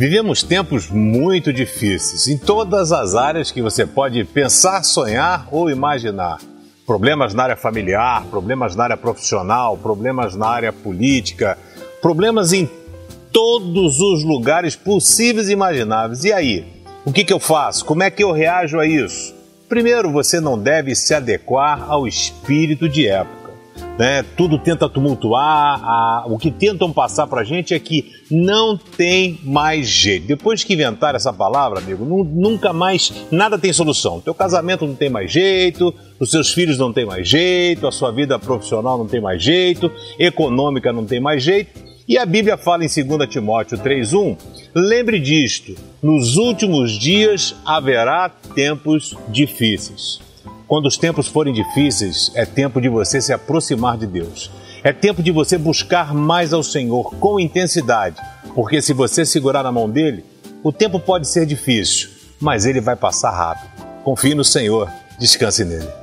Vivemos tempos muito difíceis em todas as áreas que você pode pensar, sonhar ou imaginar. Problemas na área familiar, problemas na área profissional, problemas na área política, problemas em todos os lugares possíveis e imagináveis. E aí? O que, que eu faço? Como é que eu reajo a isso? Primeiro, você não deve se adequar ao espírito de época né? Tudo tenta tumultuar. A, o que tentam passar para a gente é que não tem mais jeito. Depois que inventaram essa palavra, amigo, nunca mais nada tem solução. Teu casamento não tem mais jeito, os seus filhos não tem mais jeito, a sua vida profissional não tem mais jeito, econômica não tem mais jeito. E a Bíblia fala em 2 Timóteo 3:1, lembre disto, nos últimos dias haverá tempos difíceis. Quando os tempos forem difíceis, é tempo de você se aproximar de Deus. É tempo de você buscar mais ao Senhor com intensidade, porque se você segurar na mão dele, o tempo pode ser difícil, mas ele vai passar rápido. Confie no Senhor, descanse nele.